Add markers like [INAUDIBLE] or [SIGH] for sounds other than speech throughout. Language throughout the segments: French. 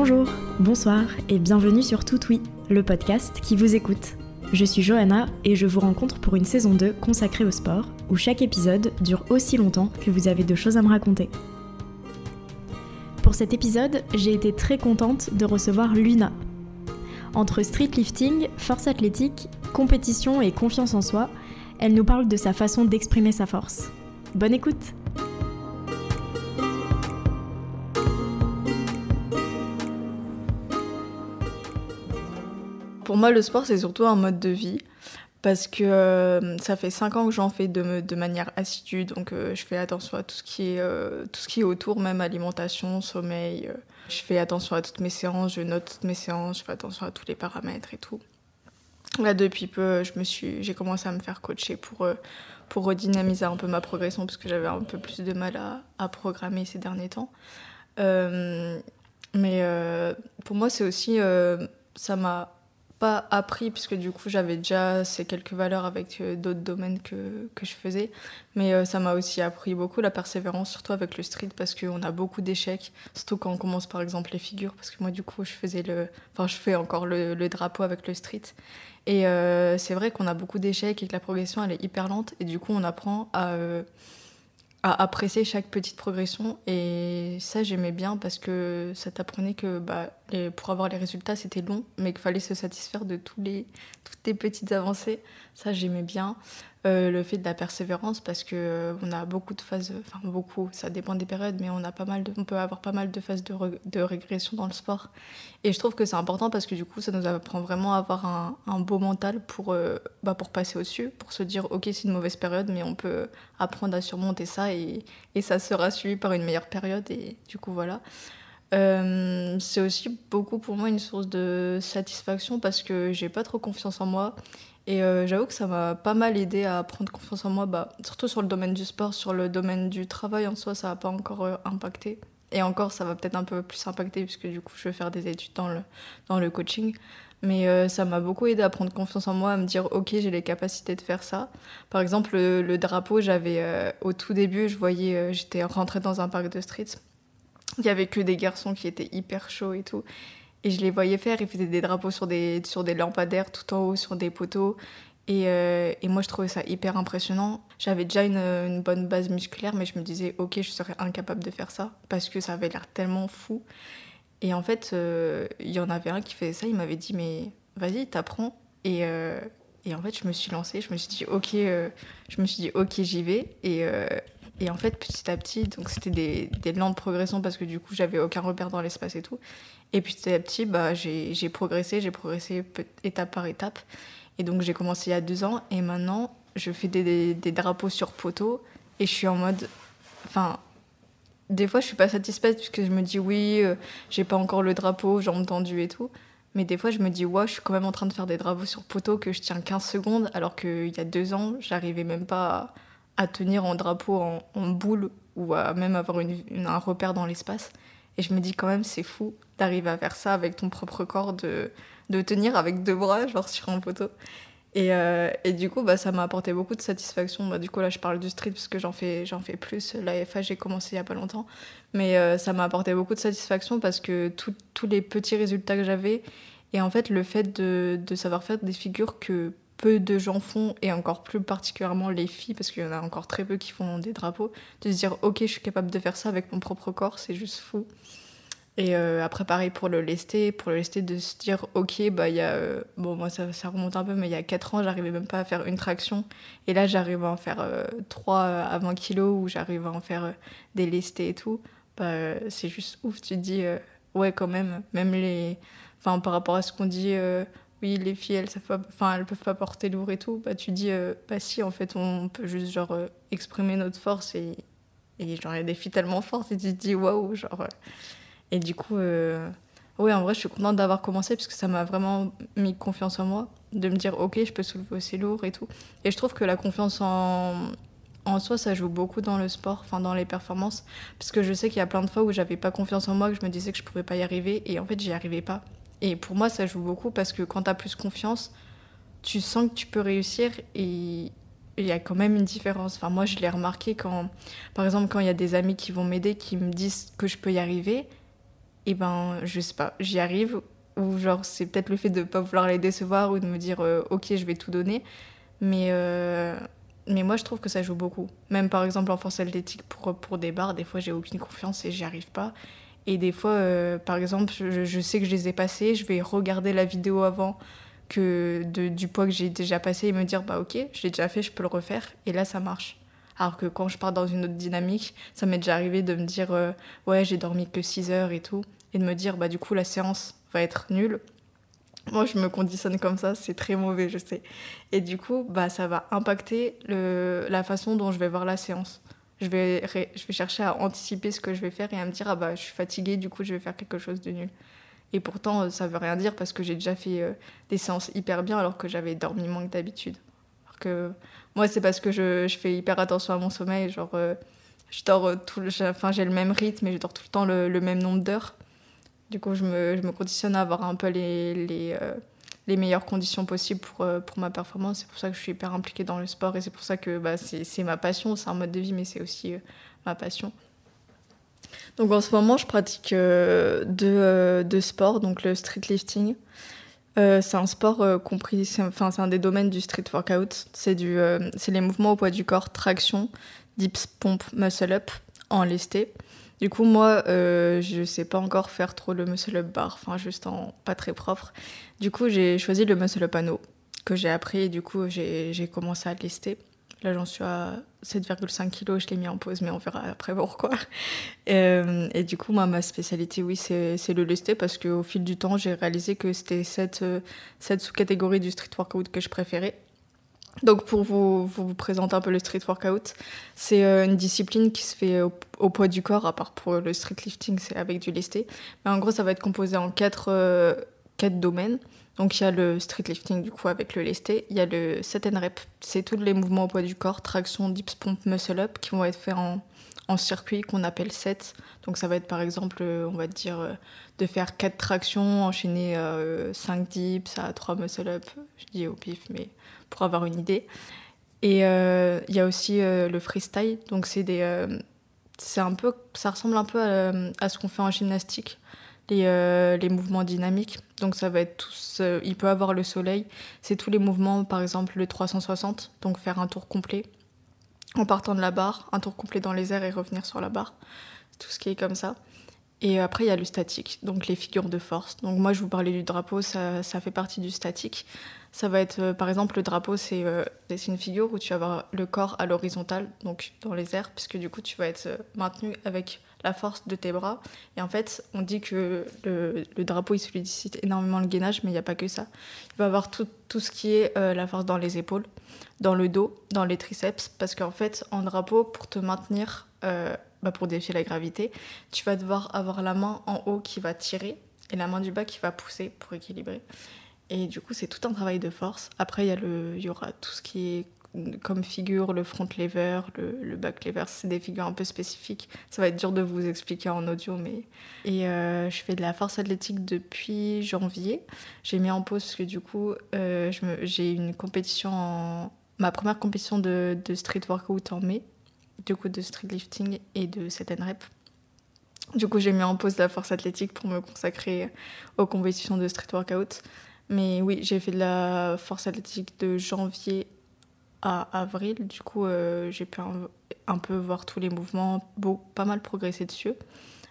Bonjour, bonsoir et bienvenue sur Tout Oui, le podcast qui vous écoute. Je suis Johanna et je vous rencontre pour une saison 2 consacrée au sport, où chaque épisode dure aussi longtemps que vous avez de choses à me raconter. Pour cet épisode, j'ai été très contente de recevoir Luna. Entre street lifting, force athlétique, compétition et confiance en soi, elle nous parle de sa façon d'exprimer sa force. Bonne écoute Pour moi, le sport, c'est surtout un mode de vie. Parce que euh, ça fait 5 ans que j'en fais de, manière assidue. Donc, euh, je fais attention à tout ce, qui est, euh, tout ce qui est autour, même alimentation, sommeil. je fais attention à toutes mes séances, je note toutes mes séances, je fais attention à tous les paramètres et tout. Là, depuis peu, j'ai commencé à me faire coacher pour, pour redynamiser un peu ma progression, parce que j'avais un peu plus de mal à, à programmer ces derniers temps. mais pour moi, c'est aussi. ça m'a pas appris, puisque du coup j'avais déjà ces quelques valeurs avec euh, d'autres domaines que, que, je faisais. Mais euh, ça m'a aussi appris beaucoup la persévérance, surtout avec le street, parce qu'on a beaucoup d'échecs, surtout quand on commence par exemple les figures, parce que moi du coup je faisais le. Enfin, je fais encore le, drapeau avec le street. Et euh, c'est vrai qu'on a beaucoup d'échecs et que la progression elle est hyper lente, et du coup on apprend à à apprécier chaque petite progression. Et ça, j'aimais bien parce que ça t'apprenait que bah, pour avoir les résultats, c'était long, mais qu'il fallait se satisfaire de tous les, toutes les petites avancées. Ça, j'aimais bien. Euh, le fait de la persévérance parce que euh, on a beaucoup de phases, enfin beaucoup, ça dépend des périodes, mais on a pas mal, on peut avoir pas mal de phases de, de, régression dans le sport. Et je trouve que c'est important parce que du coup, ça nous apprend vraiment à avoir un, un beau mental pour, euh, bah, pour passer au-dessus, pour se dire ok c'est une mauvaise période, mais on peut apprendre à surmonter ça et, et ça sera suivi par une meilleure période et du coup voilà. c'est aussi beaucoup pour moi une source de satisfaction parce que j'ai pas trop confiance en moi et euh, j'avoue que ça m'a pas mal aidé à prendre confiance en moi, bah, surtout sur le domaine du sport, sur le domaine du travail en soi, ça n'a pas encore euh, impacté. Et encore, ça va peut-être un peu plus impacter, puisque du coup, je vais faire des études dans le, dans le coaching. Mais euh, ça m'a beaucoup aidé à prendre confiance en moi, à me dire, ok, j'ai les capacités de faire ça. Par exemple, le, drapeau, j'avais, au tout début, je voyais, j'étais rentrée dans un parc de street. Il y avait que des garçons qui étaient hyper chauds et tout. Et je les voyais faire, ils faisaient des drapeaux sur des, sur des lampadaires tout en haut, sur des poteaux. Et, euh, et moi, je trouvais ça hyper impressionnant. J'avais déjà une, bonne base musculaire, mais je me disais, ok, je serais incapable de faire ça, parce que ça avait l'air tellement fou. Et en fait, euh, il y en avait un qui faisait ça, il m'avait dit, mais vas-y, t'apprends. Et, euh, et en fait, je me suis lancée, je me suis dit, ok, je me suis dit, ok, j'y vais. Et en fait, petit à petit, donc c'était des, des lentes progressions parce que du coup, j'avais aucun repère dans l'espace et tout. Et petit à petit, bah, j'ai progressé, j'ai progressé étape par étape. Et donc j'ai commencé il y a deux ans et maintenant je fais des, drapeaux sur poteau et je suis en mode. Enfin, des fois je suis pas satisfaite puisque je me dis oui, euh, j'ai pas encore le drapeau, jambes tendues et tout. Mais des fois je me dis ouais, je suis quand même en train de faire des drapeaux sur poteau que je tiens 15 secondes alors qu'il y a deux ans j'arrivais même pas à, tenir en drapeau en, boule ou à même avoir un repère dans l'espace. Et je me dis quand même, c'est fou d'arriver à faire ça avec ton propre corps, de, de tenir avec deux bras, genre sur un poteau. Et, euh, et du coup, bah, ça m'a apporté beaucoup de satisfaction. Bah, du coup, là, je parle du street parce que j'en fais, j'en fais plus. La FA, j'ai commencé il n'y a pas longtemps. Mais euh, ça m'a apporté beaucoup de satisfaction parce que tous les petits résultats que j'avais, et en fait, le fait de, de savoir faire des figures que peu de gens font, et encore plus particulièrement les filles, parce qu'il y en a encore très peu qui font des drapeaux, de se dire ok, je suis capable de faire ça avec mon propre corps, c'est juste fou. Et euh, après, pareil pour le lesté, pour le lesté, de se dire ok, bah il y a. Euh, bon, moi ça, remonte un peu, mais il y a 4 ans, j'arrivais même pas à faire une traction. Et là, j'arrive à en faire 3 euh, à 20 kilos, ou j'arrive à en faire des lestés et tout. Bah, c'est juste ouf, tu te dis ouais, quand même, même les. Enfin, par rapport à ce qu'on dit oui, les filles, elles savent peuvent pas porter lourd et tout, bah, tu dis, euh, bah si, en fait, on peut juste, genre, euh, exprimer notre force et, et genre, il y a des filles tellement fortes et tu te dis, waouh, genre. Euh. et du coup, oui, en vrai, je suis contente d'avoir commencé parce que ça m'a vraiment mis confiance en moi, de me dire, ok, je peux soulever aussi lourd et tout. Et je trouve que la confiance en, en soi, ça joue beaucoup dans le sport, enfin dans les performances, parce que je sais qu'il y a plein de fois où j'avais pas confiance en moi, que je me disais que je pouvais pas y arriver, et en fait, j'y arrivais pas. Et pour moi, ça joue beaucoup parce que quand tu as plus confiance, tu sens que tu peux réussir et il y a quand même une différence. Enfin, moi, je l'ai remarqué quand, par exemple, quand il y a des amis qui vont m'aider, qui me disent que je peux y arriver. et ben je sais pas, j'y arrive ou genre c'est peut-être le fait de pas vouloir les décevoir ou de me dire euh, ok je vais tout donner mais euh, mais moi je trouve que ça joue beaucoup même par exemple en force athlétique pour pour des barres des fois j'ai aucune confiance et j'y arrive pas et des fois euh, par exemple je, sais que je les ai passés je vais regarder la vidéo avant que du poids que j'ai déjà passé et me dire bah ok je l'ai déjà fait je peux le refaire et là ça marche alors que quand je pars dans une autre dynamique ça m'est déjà arrivé de me dire ouais j'ai dormi que 6 heures et tout et de me dire bah du coup la séance va être nul. Moi, je me conditionne comme ça, c'est très mauvais, je sais. Et du coup, bah, ça va impacter le, la façon dont je vais voir la séance. Je vais, je vais chercher à anticiper ce que je vais faire et à me dire, ah bah, je suis fatiguée, du coup, je vais faire quelque chose de nul. Et pourtant, ça veut rien dire parce que j'ai déjà fait euh, des séances hyper bien alors que j'avais dormi moins que d'habitude. Alors que moi, c'est parce que je, je, fais hyper attention à mon sommeil. Genre, euh, je dors euh, tout enfin, j'ai le même rythme et je dors tout le temps le, même nombre d'heures. Du coup, je me, je me, conditionne à avoir un peu les, les, euh, les meilleures conditions possibles pour, euh, pour ma performance. C'est pour ça que je suis hyper impliquée dans le sport et c'est pour ça que bah, c'est ma passion. C'est un mode de vie, mais c'est aussi euh, ma passion. Donc en ce moment, je pratique deux, deux, sports, donc le street lifting. c'est un sport compris, c'est un des domaines du street workout. C'est les mouvements au poids du corps, traction, dips, pompe, muscle up en. Du coup, moi, euh, je sais pas encore faire trop le muscle up bar, enfin, juste en pas très propre. Du coup, j'ai choisi le muscle up anneau que j'ai appris et du coup, j'ai commencé à le lister. Là, j'en suis à 7,5 kg, je l'ai mis en pause, mais on verra après pourquoi. [LAUGHS] Euh, et du coup, moi, ma spécialité, oui, c'est le lesté parce qu'au fil du temps, j'ai réalisé que c'était cette, euh, cette sous-catégorie du street workout que je préférais. Donc pour vous, vous, présenter un peu le street workout, c'est euh, une discipline qui se fait au, poids du corps, à part pour le street lifting, c'est avec du lesté. Mais en gros, ça va être composé en quatre, euh, quatre domaines. Donc il y a le street lifting du coup avec le lesté, il y a le set and rep, c'est tous les mouvements au poids du corps, traction, dips, pompe, muscle up, qui vont être faits en, en circuit qu'on appelle set. Donc ça va être par exemple, euh, on va dire, de faire quatre tractions, enchaîner 5 dips à 3 muscle up, je dis au pif, mais pour avoir une idée. Et euh, il y a aussi euh, le freestyle, donc c'est des, euh, c'est un peu, ça ressemble un peu à, ce qu'on fait en gymnastique, les, mouvements dynamiques. Donc ça va être tous, il peut avoir le soleil, c'est tous les mouvements, par exemple le 360, donc faire un tour complet en partant de la barre, un tour complet dans les airs et revenir sur la barre, tout ce qui est comme ça. Et après, il y a le statique, donc les figures de force. Donc moi, je vous parlais du drapeau, ça, ça fait partie du statique. Ça va être, euh, par exemple, le drapeau, euh, c'est une figure où tu vas avoir le corps à l'horizontale, donc dans les airs, puisque du coup, tu vas être euh, maintenu avec la force de tes bras. Et en fait, on dit que le, le drapeau, il sollicite énormément le gainage, mais il n'y a pas que ça. Il va avoir tout, tout ce qui est la force dans les épaules, dans le dos, dans les triceps, parce qu'en fait, en drapeau, pour te maintenir bah, pour défier la gravité, tu vas devoir avoir la main en haut qui va tirer et la main du bas qui va pousser pour équilibrer. Et du coup, c'est tout un travail de force. Après, il y, aura tout ce qui est comme figure, le front lever, le, back lever, c'est des figures un peu spécifiques. Ça va être dur de vous expliquer en audio, mais... Et euh, je fais de la force athlétique depuis janvier. J'ai mis en pause parce que du coup, euh, j'ai une compétition en... Ma première compétition de street workout en mai, du coup de street lifting et de set and rep. Du coup, j'ai mis en pause la force athlétique pour me consacrer aux compétitions de street workout. Mais oui, j'ai fait de la force athlétique de janvier à avril. Du coup, euh, j'ai pu un, peu voir tous les mouvements, beau, pas mal progresser dessus.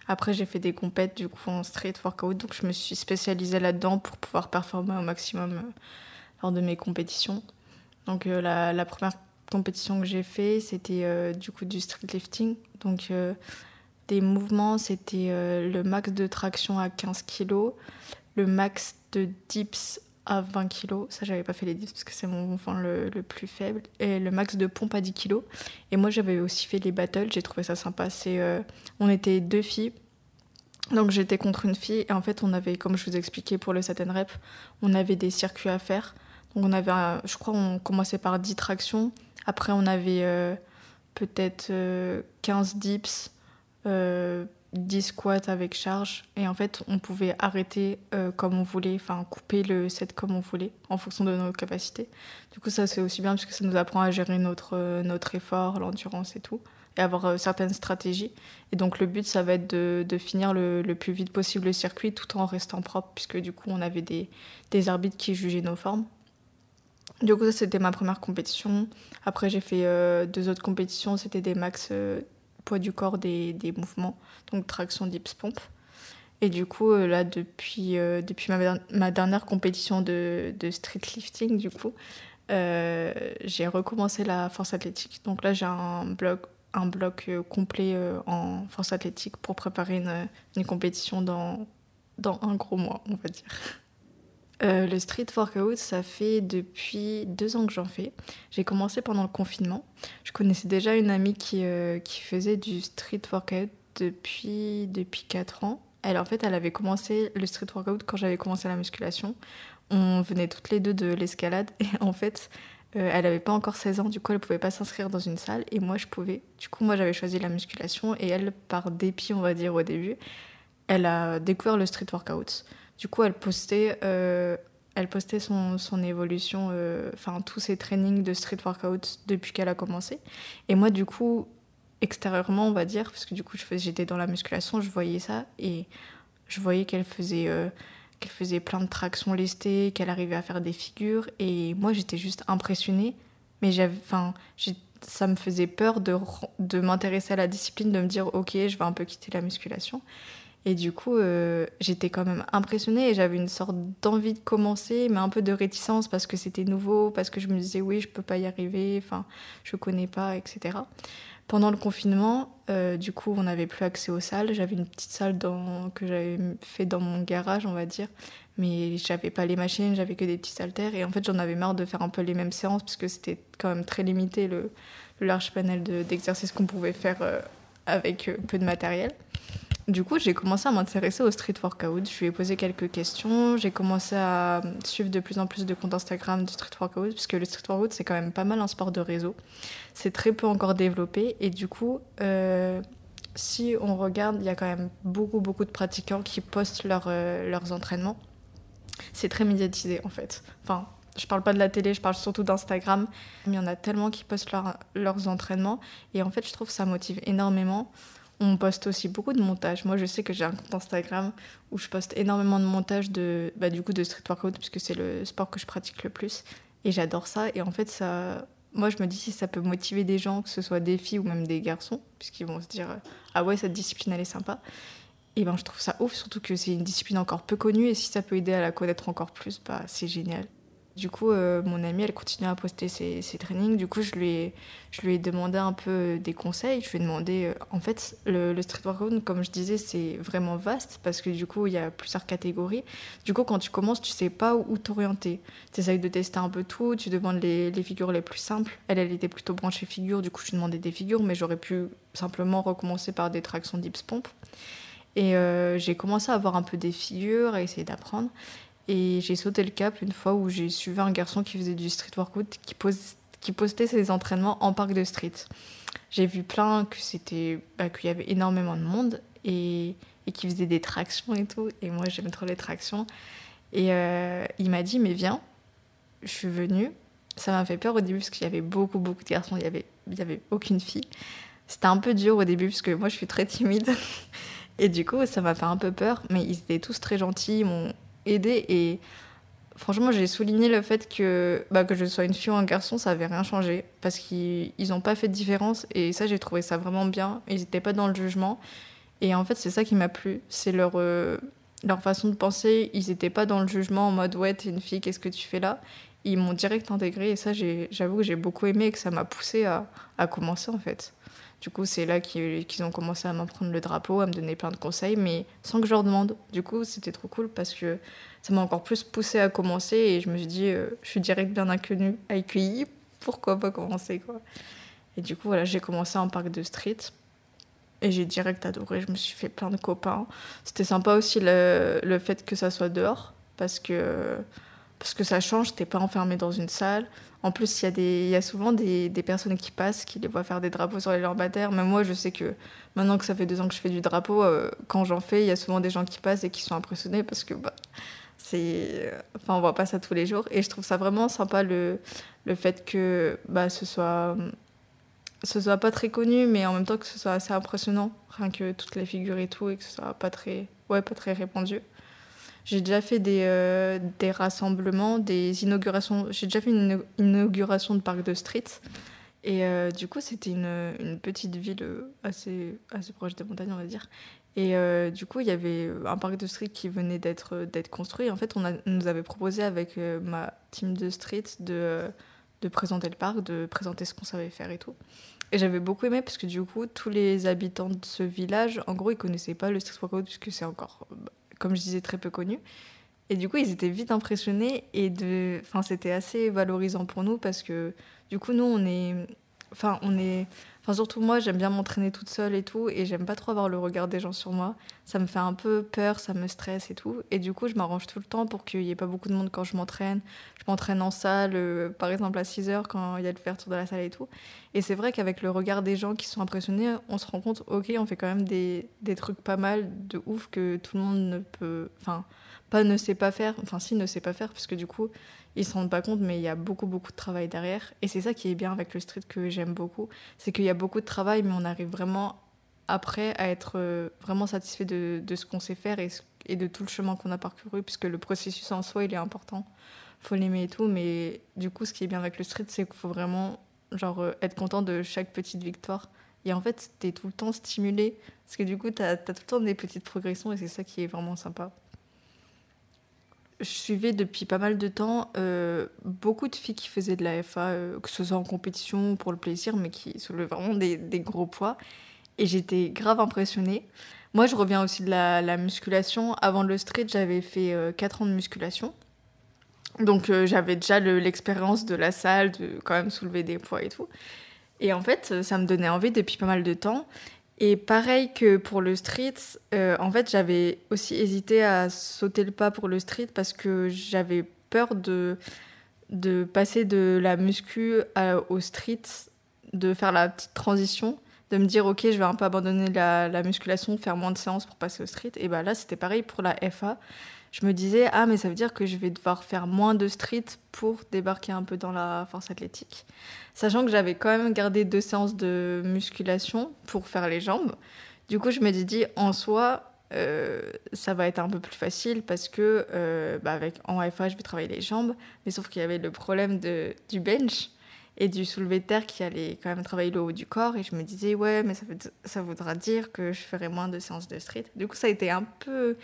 Après, j'ai fait des compètes du coup en street workout, donc je me suis spécialisée là-dedans pour pouvoir performer au maximum euh, lors de mes compétitions. Donc euh, la, la, première compétition que j'ai fait, c'était euh, du coup du street lifting. Donc euh, des mouvements, c'était euh, le max de traction à 15 kg, le max de dips à 20 kg. Ça, j'avais pas fait les dips parce que c'est mon mouvement le, le, plus faible. Et le max de pompe à 10 kg. Et moi, j'avais aussi fait les battles. J'ai trouvé ça sympa. C'est, on était deux filles. Donc j'étais contre une fille et en fait on avait, comme je vous expliquais pour le satin rep, on avait des circuits à faire. Donc on avait, je crois, on commençait par 10 tractions après, on avait euh, peut-être 15 euh, dips, 10 euh, squats avec charge. Et en fait, on pouvait arrêter comme on voulait, enfin couper le set comme on voulait, en fonction de nos capacités. Du coup, ça, c'est aussi bien parce que ça nous apprend à gérer notre, notre effort, l'endurance et tout. et avoir certaines stratégies. Et donc le but, ça va être de, finir le, plus vite possible le circuit tout en restant propre, puisque du coup, on avait des, des arbitres qui jugeaient nos formes. Du coup, ça, c'était ma première compétition. Après, j'ai fait deux autres compétitions. C'était des max poids du corps, des, des mouvements, donc traction, dips, pompe. Et du coup, euh, là, depuis, euh, depuis ma, dernière compétition de, de street lifting, du coup, euh, j'ai recommencé la force athlétique. Donc là, j'ai un bloc, un bloc complet en force athlétique pour préparer une, une, compétition dans, dans un gros mois, on va dire. Le street workout, ça fait depuis deux ans que j'en fais. J'ai commencé pendant le confinement. Je connaissais déjà une amie qui, qui faisait du street workout depuis, depuis 4 ans. Elle, en fait, elle avait commencé le street workout quand j'avais commencé la musculation. On venait toutes les deux de l'escalade et en fait, euh, elle n'avait pas encore 16 ans, du coup, elle pouvait pas s'inscrire dans une salle et moi, je pouvais. Du coup, moi, j'avais choisi la musculation et elle, par dépit, on va dire au début, elle a découvert le street workout. Du coup, elle postait, euh, elle postait son, son évolution, euh, enfin, tous ses trainings de street workout depuis qu'elle a commencé. Et moi, du coup, extérieurement, on va dire, parce que du coup, j'étais dans la musculation, je voyais ça et je voyais qu'elle faisait, euh, qu'elle faisait plein de tractions lestées, qu'elle arrivait à faire des figures. Et moi, j'étais juste impressionnée. Mais j'avais, enfin, ça me faisait peur de, de m'intéresser à la discipline, de me dire, ok, je vais un peu quitter la musculation. Et du coup, euh, j'étais quand même impressionnée et j'avais une sorte d'envie de commencer, mais un peu de réticence parce que c'était nouveau, parce que je me disais, oui, je peux pas y arriver, enfin, je connais pas, etc. Pendant le confinement, euh, du coup, on n'avait plus accès aux salles. J'avais une petite salle que j'avais fait dans mon garage, on va dire. Mais j'avais pas les machines, j'avais que des petits haltères. Et en fait, j'en avais marre de faire un peu les mêmes séances parce que c'était quand même très limité le, large panel d'exercices qu'on pouvait faire euh, avec euh, peu de matériel. Du coup, j'ai commencé à m'intéresser au street workout. Je lui ai posé quelques questions. J'ai commencé à suivre de plus en plus de comptes Instagram de street workout, puisque le street workout, c'est quand même pas mal un sport de réseau. C'est très peu encore développé. Et du coup, euh, si on regarde, il y a quand même beaucoup, beaucoup de pratiquants qui postent euh, leurs entraînements. C'est très médiatisé, en fait. Enfin, je parle pas de la télé, je parle surtout d'Instagram. Il y en a tellement qui postent leurs entraînements. Et en fait, je trouve que ça motive énormément. On poste aussi beaucoup de montages. Moi, je sais que j'ai un compte Instagram où je poste énormément de montages de, bah, du coup, de street workout, puisque c'est le sport que je pratique le plus. Et j'adore ça. Et en fait, ça, moi, je me dis si ça peut motiver des gens, que ce soit des filles ou même des garçons, puisqu'ils vont se dire Ah ouais, cette discipline, elle est sympa. Et ben, je trouve ça ouf, surtout que c'est une discipline encore peu connue. Et si ça peut aider à la connaître encore plus, bah, c'est génial. Du coup, euh, mon amie, elle continue à poster ses, trainings. Du coup, je lui, ai, je lui ai demandé un peu des conseils. Je lui ai demandé, euh, en fait, le, street workout, comme je disais, c'est vraiment vaste parce que du coup, il y a plusieurs catégories. Du coup, quand tu commences, tu sais pas où t'orienter. Tu essayes de tester un peu tout. Tu demandes les, les, figures les plus simples. Elle, elle était plutôt branchée figure. Du coup, je lui demandais des figures, mais j'aurais pu simplement recommencer par des tractions dips pompe. Et euh, j'ai commencé à avoir un peu des figures, à essayer d'apprendre. Et j'ai sauté le cap une fois où j'ai suivi un garçon qui faisait du street workout, qui, postait ses entraînements en parc de street. J'ai vu plein que c'était bah, qu'il y avait énormément de monde et, et qui faisait des tractions et tout. Et moi, j'aime trop les tractions. Et euh, il m'a dit, mais viens. Je suis venue. Ça m'a fait peur au début parce qu'il y avait beaucoup, beaucoup de garçons. Il n'y avait, y avait aucune fille. C'était un peu dur au début parce que moi, je suis très timide. [LAUGHS] Et du coup, ça m'a fait un peu peur. Mais ils étaient tous très gentils. Ils aider. Et franchement, j'ai souligné le fait que, bah, que je sois une fille ou un garçon, ça avait rien changé. Parce qu'ils n'ont pas fait de différence. Et ça, j'ai trouvé ça vraiment bien. Ils n'étaient pas dans le jugement. Et en fait, c'est ça qui m'a plu. C'est leur, euh, leur façon de penser. Ils n'étaient pas dans le jugement en mode Ouais, t'es une fille, qu'est-ce que tu fais là? Ils m'ont direct intégré. Et ça, j'avoue que j'ai beaucoup aimé et que ça m'a poussé à, à commencer en fait. Du coup, c'est là qu'ils ont commencé à m'apprendre le drapeau, à me donner plein de conseils, mais sans que je leur demande. Du coup, c'était trop cool parce que ça m'a encore plus poussé à commencer et je me suis dit, euh, je suis direct bien inconnue, accueillie, pourquoi pas commencer quoi? Et du coup, voilà, j'ai commencé en parc de street et j'ai direct adoré. Je me suis fait plein de copains. C'était sympa aussi le, le, fait que ça soit dehors parce que, parce que ça change, t'es pas enfermé dans une salle. En plus, il y, a y a souvent des, des, personnes qui passent, qui les voient faire des drapeaux sur les lampadaires. Même moi, je sais que maintenant que ça fait deux ans que je fais du drapeau, euh, quand j'en fais, il y a souvent des gens qui passent et qui sont impressionnés parce que bah, c'est, enfin, on voit pas ça tous les jours. Et je trouve ça vraiment sympa le, le fait que bah, ce soit ce soit pas très connu, mais en même temps que ce soit assez impressionnant, rien que toutes les figures et tout, et que ce soit pas très, ouais, pas très répandu. J'ai déjà fait des, euh, des rassemblements, des inaugurations. J'ai déjà fait une inauguration de parc de street. Et euh, du coup, c'était une, une, petite ville assez, assez proche des montagnes, on va dire. Et euh, du coup, il y avait un parc de street qui venait d'être construit. En fait, on, a, nous avait proposé avec ma team de street de de présenter le parc, de présenter ce qu'on savait faire et tout. Et j'avais beaucoup aimé parce que du coup, tous les habitants de ce village, en gros, ils connaissaient pas le Street Workout puisque c'est encore, comme je disais, très peu connu. Et du coup, ils étaient vite impressionnés et de... enfin, c'était assez valorisant pour nous parce que du coup, nous, on est, enfin, on est Enfin, surtout moi, j'aime bien m'entraîner toute seule et tout, et j'aime pas trop avoir le regard des gens sur moi. Ça me fait un peu peur, ça me stresse et tout. Et du coup, je m'arrange tout le temps pour qu'il y ait pas beaucoup de monde quand je m'entraîne. Je m'entraîne en salle, euh, par exemple à 6 heures quand il y a l'ouverture de la salle et tout. Et c'est vrai qu'avec le regard des gens qui sont impressionnés, on se rend compte, ok, on fait quand même des, des trucs pas mal de ouf que tout le monde ne peut. Enfin, pas ne sait pas faire. Enfin, si, ne sait pas faire, parce que du coup, ils se rendent pas compte, mais il y a beaucoup, beaucoup de travail derrière. Et c'est ça qui est bien avec le street que j'aime beaucoup. C'est qu'il y a beaucoup de travail, mais on arrive vraiment après à être euh, vraiment satisfait de, ce qu'on sait faire et, de tout le chemin qu'on a parcouru, puisque le processus en soi, il est important. faut l'aimer et tout. Mais du coup, ce qui est bien avec le street, c'est qu'il faut vraiment genre, euh, être content de chaque petite victoire. Et en fait, tu es tout le temps stimulé. Parce que du coup, tu as, tout le temps des petites progressions et c'est ça qui est vraiment sympa je suivais depuis pas mal de temps euh, beaucoup de filles qui faisaient de la FA, euh, que ce soit en compétition ou pour le plaisir, mais qui soulevaient vraiment des, des gros poids. Et j'étais grave impressionnée. Moi, je reviens aussi de la, la musculation. Avant le street, j'avais fait euh, 4 ans de musculation. Donc, euh, j'avais déjà l'expérience de la salle, de quand même soulever des poids et tout. Et en fait, ça me donnait envie depuis pas mal de temps. Et pareil que pour le street, euh, en fait, j'avais aussi hésité à sauter le pas pour le street parce que j'avais peur de, de passer de la muscu à, au street, de faire la petite transition, de me dire, ok, je vais un peu abandonner la, la musculation, faire moins de séances pour passer au street. Et bah là, c'était pareil pour la FA je me disais, ah, mais ça veut dire que je vais devoir faire moins de street pour débarquer un peu dans la force athlétique. Sachant que j'avais quand même gardé deux séances de musculation pour faire les jambes. Du coup, je me dit, en soi, euh, ça va être un peu plus facile parce que euh, bah avec, en FA, je vais travailler les jambes. Mais sauf qu'il y avait le problème de, du bench et du soulevé de terre qui allait quand même travailler le haut du corps. Et je me disais, ouais, mais ça, ça voudra dire que je ferai moins de séances de street. Du coup, ça a été un peu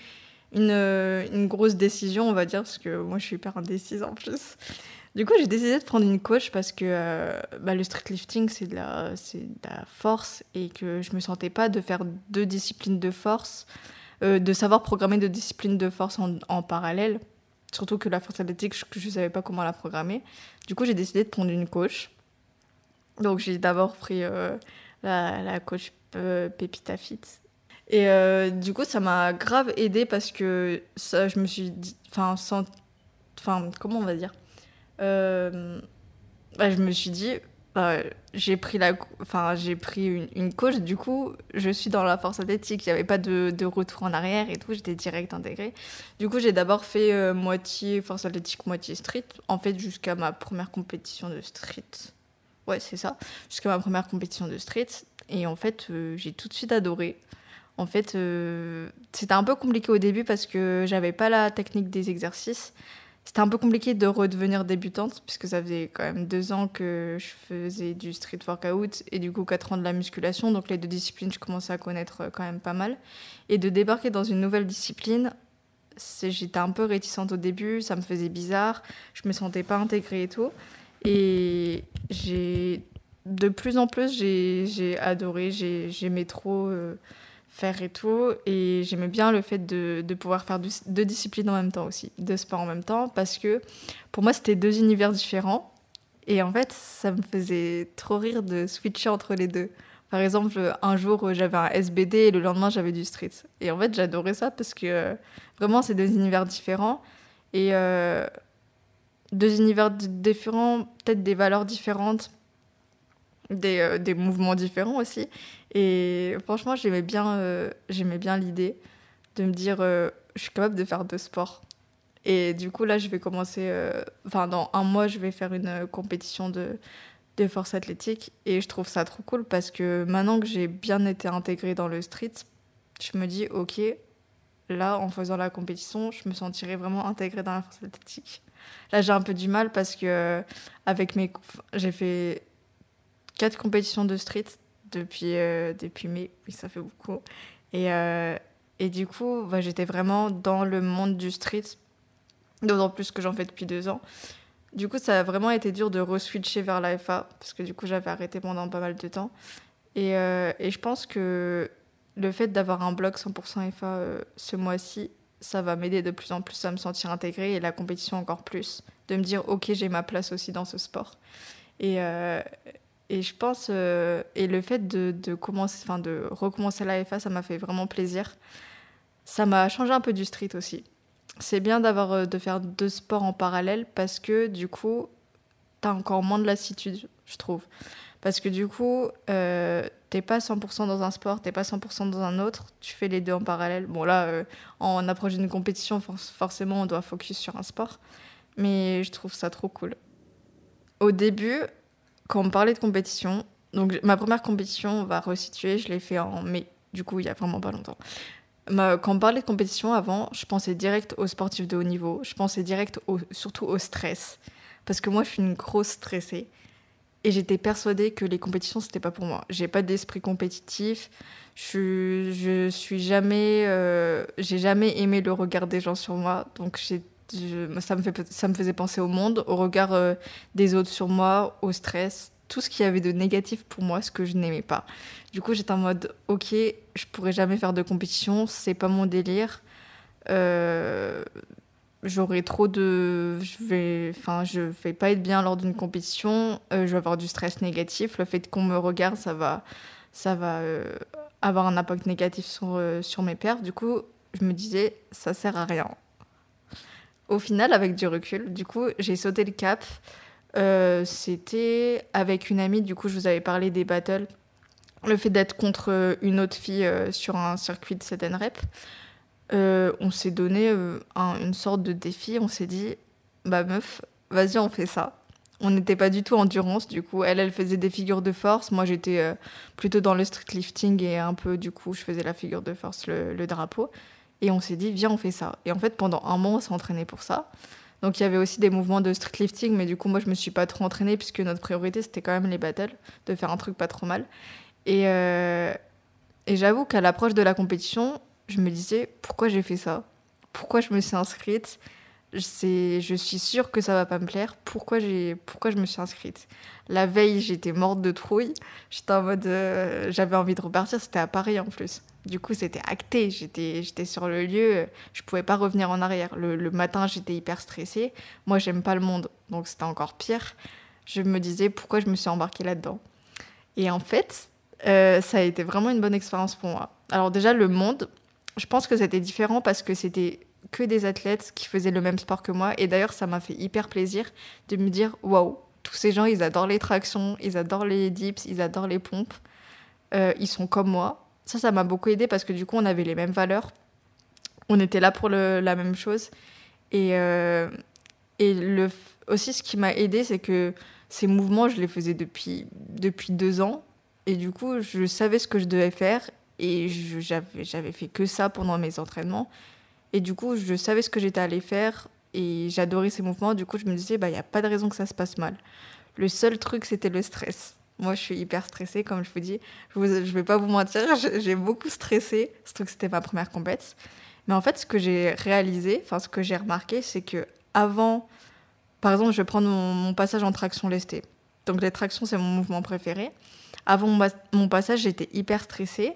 une, une, grosse décision, on va dire, parce que moi je suis hyper indécise en plus. Du coup, j'ai décidé de prendre une coach parce que euh, bah, le streetlifting, c'est de, la, de la force et que je me sentais pas de faire deux disciplines de force, euh, de savoir programmer deux disciplines de force en, en parallèle. Surtout que la force athlétique, je ne savais pas comment la programmer. Du coup, j'ai décidé de prendre une coach. Donc, j'ai d'abord pris euh, la, la, coach euh, Pépita Fit et euh, du coup, ça m'a grave aidé parce que ça, je me suis dit. Enfin, sans. Enfin, comment on va dire euh, bah, Je me suis dit. Bah, j'ai pris, la, enfin, j'ai pris une, une, coach, du coup, je suis dans la force athlétique. Il n'y avait pas de, de, retour en arrière et tout, j'étais direct intégrée. Du coup, j'ai d'abord fait euh, moitié force athlétique, moitié street. En fait, jusqu'à ma première compétition de street. Ouais, c'est ça. Jusqu'à ma première compétition de street. Et en fait, j'ai tout de suite adoré. En fait, euh, c'était un peu compliqué au début parce que j'avais pas la technique des exercices. C'était un peu compliqué de redevenir débutante puisque ça faisait quand même deux ans que je faisais du street workout et du coup quatre ans de la musculation. Donc les deux disciplines, je commençais à connaître quand même pas mal. Et de débarquer dans une nouvelle discipline, j'étais un peu réticente au début, ça me faisait bizarre, je me sentais pas intégrée et tout. Et j'ai de plus en plus, j'ai adoré, j'aimais trop. Euh, faire et tout. Et j'aimais bien le fait de, de pouvoir faire deux disciplines en même temps aussi, deux sports en même temps, parce que pour moi, c'était deux univers différents. Et en fait, ça me faisait trop rire de switcher entre les deux. Par exemple, un jour, j'avais un SBD et le lendemain, j'avais du street. Et en fait, j'adorais ça parce que euh, vraiment, c'est deux univers différents. Et euh, deux univers différents, peut-être des valeurs différentes, des, euh, des, mouvements différents aussi. Et franchement, j'aimais bien, euh, bien l'idée de me dire, euh, je suis capable de faire deux sports. Et du coup, là, je vais commencer, enfin, dans un mois, je vais faire une compétition de, de force athlétique. Et je trouve ça trop cool parce que maintenant que j'ai bien été intégrée dans le street, je me dis, ok, là, en faisant la compétition, je me sentirais vraiment intégrée dans la force athlétique. Là, j'ai un peu du mal parce que avec mes, j'ai fait quatre compétitions de street depuis euh, depuis mai, oui, ça fait beaucoup. Et euh, et du coup, bah, j'étais vraiment dans le monde du street, d'autant plus que j'en fais depuis deux ans. Du coup, ça a vraiment été dur de re-switcher vers la FA, parce que du coup, j'avais arrêté pendant pas mal de temps. Et, euh, et je pense que le fait d'avoir un blog 100% FA ce mois-ci, ça va m'aider de plus en plus à me sentir intégrée et la compétition encore plus. De me dire, ok, j'ai ma place aussi dans ce sport. Et, et je pense, et le fait de, de, commencer, enfin, de recommencer la FA, ça m'a fait vraiment plaisir. Ça m'a changé un peu du street aussi c'est bien d'avoir euh, de faire deux sports en parallèle parce que du coup, t'as encore moins de lassitude, je trouve. Parce que du coup, euh, t'es pas 100% dans un sport, t'es pas 100% dans un autre, tu fais les deux en parallèle. Bon là, euh, en approche d'une compétition, forcément, on doit focus sur un sport. Mais je trouve ça trop cool. Au début, quand on parlait de compétition, donc ma première compétition, on va resituer, je l'ai fait en mai, du coup il y a vraiment pas longtemps. Quand on parlait de compétition avant, je pensais direct aux sportifs de haut niveau. Je pensais direct surtout au stress. Parce que moi, je suis une grosse stressée. Et j'étais persuadée que les compétitions, c'était pas pour moi. J'ai pas d'esprit compétitif. Je, je suis jamais. Euh, j'ai jamais aimé le regard des gens sur moi. Donc, ça, me faisait penser au monde, au regard euh, des autres sur moi, au stress tout ce qu'il y avait de négatif pour moi, ce que je n'aimais pas. Du coup, j'étais en mode, ok, je pourrais jamais faire de compétition, c'est pas mon délire. Euh, trop de, je vais, enfin, je vais pas être bien lors d'une compétition. Euh, je vais avoir du stress négatif. Le fait qu'on me regarde, ça va, ça va euh, avoir un impact négatif sur sur mes pères. Du coup, je me disais, ça sert à rien. Au final, avec du recul, du coup, j'ai sauté le cap. Euh, c'était avec une amie, du coup, je vous avais parlé des battles. Le fait d'être contre une autre fille euh, sur un circuit de 7 rep. Euh, on s'est donné une sorte de défi. On s'est dit, bah meuf, vas-y, on fait ça. On n'était pas du tout endurance, du coup. Elle, elle faisait des figures de force. Moi, j'étais plutôt dans le street lifting et un peu, du coup, je faisais la figure de force, le, le drapeau. Et on s'est dit, viens, on fait ça. Et en fait, pendant un mois, on s'est entraîné pour ça. Donc il y avait aussi des mouvements de street lifting, mais du coup moi je me suis pas trop entraînée puisque notre priorité c'était quand même les battles, de faire un truc pas trop mal. Et, euh, et j'avoue qu'à l'approche de la compétition, je me disais pourquoi j'ai fait ça? Pourquoi je me suis inscrite? Je suis sûre que ça va pas me plaire. Pourquoi, pourquoi je me suis inscrite? La veille, j'étais morte de trouille. J'étais en mode. Euh, j'avais envie de repartir. C'était à Paris en plus. Du coup, c'était acté. J'étais sur le lieu. Je pouvais pas revenir en arrière. Le, le matin, j'étais hyper stressée. Moi, j'aime pas le monde. Donc, c'était encore pire. Je me disais pourquoi je me suis embarquée là-dedans? Et en fait, euh, ça a été vraiment une bonne expérience pour moi. Alors, déjà, le monde, je pense que c'était différent parce que c'était que des athlètes qui faisaient le même sport que moi. Et d'ailleurs, ça m'a fait hyper plaisir de me dire waouh, tous ces gens, ils adorent les tractions, ils adorent les dips, ils adorent les pompes. Euh, ils sont comme moi. Ça, ça m'a beaucoup aidé parce que du coup, on avait les mêmes valeurs. On était là pour le, la même chose. Et, euh, et le, aussi, ce qui m'a aidé, c'est que ces mouvements, je les faisais depuis, depuis deux ans. Et du coup, je savais ce que je devais faire. Et j'avais fait que ça pendant mes entraînements. Et du coup, je savais ce que j'étais allée faire et j'adorais ces mouvements. Du coup, je me disais, bah, il n'y a pas de raison que ça se passe mal. Le seul truc, c'était le stress. Moi, je suis hyper stressée, comme je vous dis. Je ne vais pas vous mentir, j'ai beaucoup stressé. Ce truc, c'était ma première compète. Mais en fait, ce que j'ai réalisé, enfin, ce que j'ai remarqué, c'est que avant, par exemple, je vais prendre mon, passage en traction lestée. Donc, les tractions, c'est mon mouvement préféré. Avant mon passage, j'étais hyper stressée.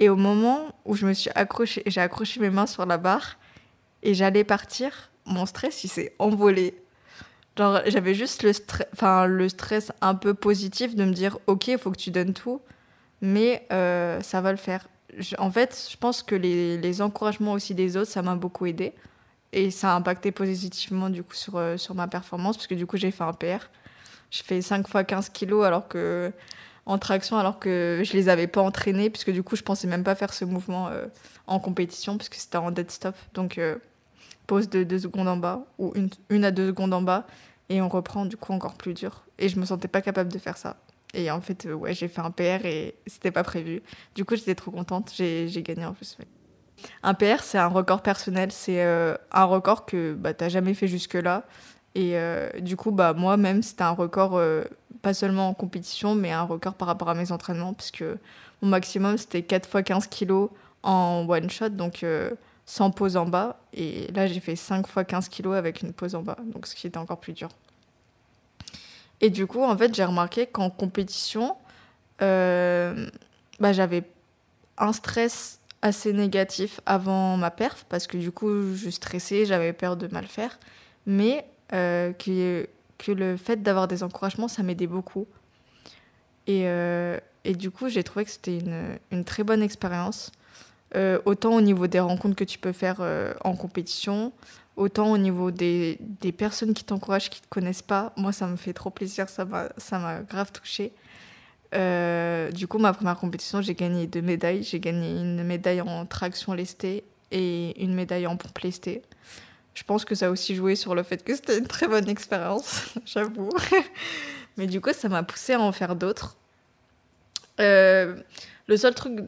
Et au moment où je me suis accrochée, j'ai accroché mes mains sur la barre et j'allais partir, mon stress, il s'est envolé. J'avais juste le, enfin, le stress un peu positif de me dire, ok, il faut que tu donnes tout, mais euh, ça va le faire. en fait, je pense que les, les, encouragements aussi des autres, ça m'a beaucoup aidé. Et ça a impacté positivement du coup sur, euh, sur ma performance, parce que du coup, j'ai fait un PR. J'ai fait 5 fois 15 kilos alors que en traction alors que je les avais pas entraînés puisque du coup je pensais même pas faire ce mouvement euh, en compétition puisque c'était en dead stop donc euh, pause de 2 secondes en bas ou une, à 2 secondes en bas Et on reprend du coup encore plus dur. Et je me sentais pas capable de faire ça. Et en fait, ouais, j'ai fait un PR et c'était pas prévu. Du coup, j'étais trop contente. J'ai gagné en plus. Un PR, c'est un record personnel. C'est un record que bah, tu n'as jamais fait jusque-là. Et du coup, bah, moi-même, c'était un record, pas seulement en compétition, mais un record par rapport à mes entraînements, puisque mon maximum, c'était 4 fois 15 kilos en one shot, donc euh, sans pause en bas. Et là, j'ai fait 5 fois 15 kilos avec une pause en bas, donc ce qui était encore plus dur. Et du coup, en fait, j'ai remarqué qu'en compétition, euh, bah, j'avais un stress assez négatif avant ma perf, parce que du coup, je stressais, j'avais peur de mal faire. Mais euh, que, le fait d'avoir des encouragements, ça m'aidait beaucoup. Et, et du coup, j'ai trouvé que c'était une, très bonne expérience. Euh, autant au niveau des rencontres que tu peux faire euh, en compétition, autant au niveau des, des personnes qui t'encouragent, qui ne te connaissent pas. Moi, ça me fait trop plaisir, ça m'a grave touchée. Euh, du coup, ma première compétition, j'ai gagné deux médailles. J'ai gagné une médaille en traction lestée et une médaille en pompe lestée. Je pense que ça a aussi joué sur le fait que c'était une très bonne expérience, [LAUGHS] j'avoue. [LAUGHS] Mais du coup, ça m'a poussé à en faire d'autres. Euh, le seul truc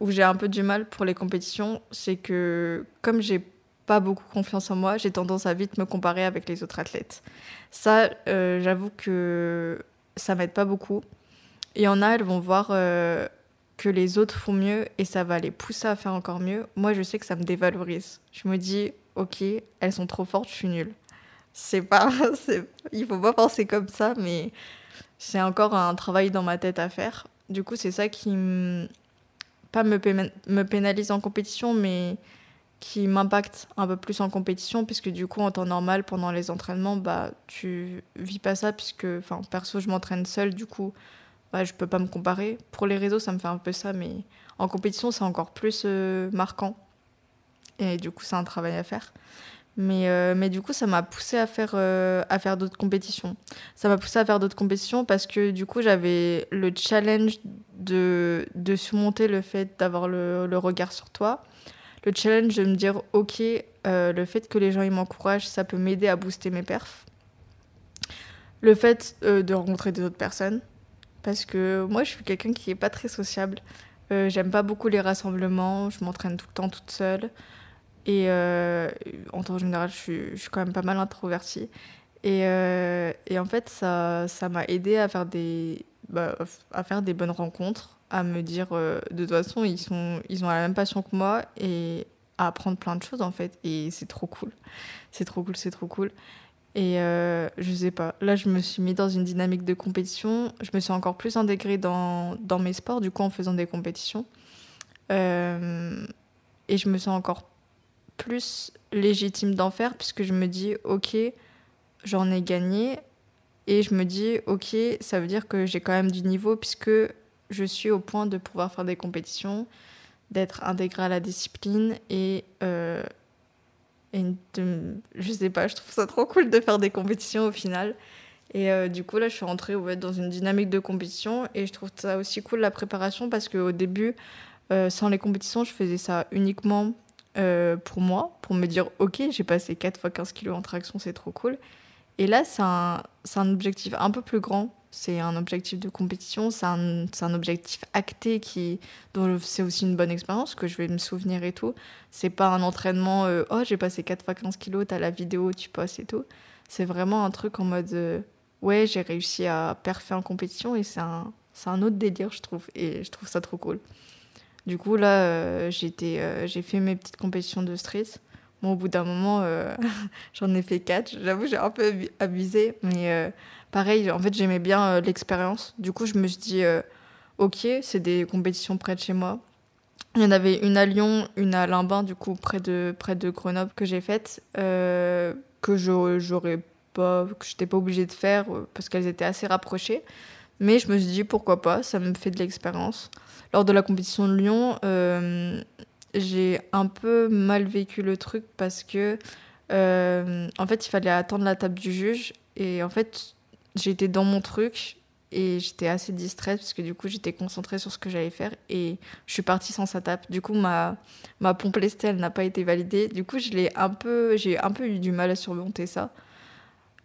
où j'ai un peu du mal pour les compétitions, c'est que comme j'ai pas beaucoup confiance en moi, j'ai tendance à vite me comparer avec les autres athlètes. Ça, euh, j'avoue que ça m'aide pas beaucoup. Il y en a, elles vont voir euh, que les autres font mieux et ça va les pousser à faire encore mieux. Moi, je sais que ça me dévalorise. Je me dis, ok, elles sont trop fortes, je suis nulle. C'est pas, [LAUGHS] il faut pas penser comme ça, mais c'est encore un travail dans ma tête à faire. Du coup, c'est ça qui, pas me, me pénalise en compétition, mais qui m'impacte un peu plus en compétition, puisque du coup, en temps normal, pendant les entraînements, bah, tu vis pas ça, puisque, enfin, perso, je m'entraîne seule, du coup, bah, je peux pas me comparer. Pour les réseaux, ça me fait un peu ça, mais en compétition, c'est encore plus euh, marquant. Et du coup, c'est un travail à faire. Mais, euh, mais du coup, ça m'a poussé à faire, euh, faire d'autres compétitions. Ça m'a poussé à faire d'autres compétitions parce que du coup, j'avais le challenge de, de surmonter le fait d'avoir le, regard sur toi. Le challenge de me dire, OK, euh, le fait que les gens m'encouragent, ça peut m'aider à booster mes perfs. Le fait de rencontrer des autres personnes. Parce que moi, je suis quelqu'un qui n'est pas très sociable. J'aime pas beaucoup les rassemblements. Je m'entraîne tout le temps toute seule. Et euh, en temps général, je suis, je suis, quand même pas mal introvertie. Et, euh, et en fait, ça, ça m'a aidé à faire, des, bah, à faire des bonnes rencontres, à me dire euh, de toute façon, ils, sont, ils ont la même passion que moi et à apprendre plein de choses en fait. Et c'est trop cool. C'est trop cool, c'est trop cool. Et je sais pas, là je me suis mis dans une dynamique de compétition. Je me suis encore plus intégrée dans, dans mes sports, du coup en faisant des compétitions. et je me sens encore plus légitime d'en faire puisque je me dis ok j'en ai gagné et je me dis ok ça veut dire que j'ai quand même du niveau puisque je suis au point de pouvoir faire des compétitions d'être intégrée à la discipline et, euh, et je sais pas je trouve ça trop cool de faire des compétitions au final. Et euh, du coup là je suis rentrée ouais, dans une dynamique de compétition et je trouve ça aussi cool la préparation parce qu'au début euh, sans les compétitions je faisais ça uniquement euh, pour moi, pour me dire, ok, j'ai passé 4 fois 15 kilos en traction, c'est trop cool. Et là, c'est un, un, objectif un peu plus grand. C'est un objectif de compétition, c'est un, un, objectif acté qui, dont c'est aussi une bonne expérience, que je vais me souvenir et tout. C'est pas un entraînement, euh, oh, j'ai passé 4 fois 15 kilos, t'as la vidéo, tu passes et tout. C'est vraiment un truc en mode, euh, ouais, j'ai réussi à perfer en compétition et c'est un, un autre délire, je trouve. Et je trouve ça trop cool. Du coup, là, euh, euh, j'ai fait mes petites compétitions de street. Bon, au bout d'un moment, euh, [LAUGHS] j'en ai fait quatre. J'avoue, j'ai un peu abusé. Mais pareil, en fait, j'aimais bien l'expérience. Du coup, je me suis dit, ok, c'est des compétitions près de chez moi. Il y en avait une à Lyon, une à Limbin, du coup, près de, près de Grenoble, que j'ai faites, que j'aurais pas, j'étais pas obligée de faire parce qu'elles étaient assez rapprochées. Mais je me suis dit, pourquoi pas, ça me fait de l'expérience. Lors de la compétition de Lyon, euh, j'ai un peu mal vécu le truc parce que, euh, en fait, il fallait attendre la table du juge. Et en fait, j'étais dans mon truc et j'étais assez distraite parce que du coup, j'étais concentrée sur ce que j'allais faire et je suis partie sans sa tape. Du coup, ma, ma pompe lestée, n'a pas été validée. Du coup, j'ai un, peu, un peu eu du mal à surmonter ça.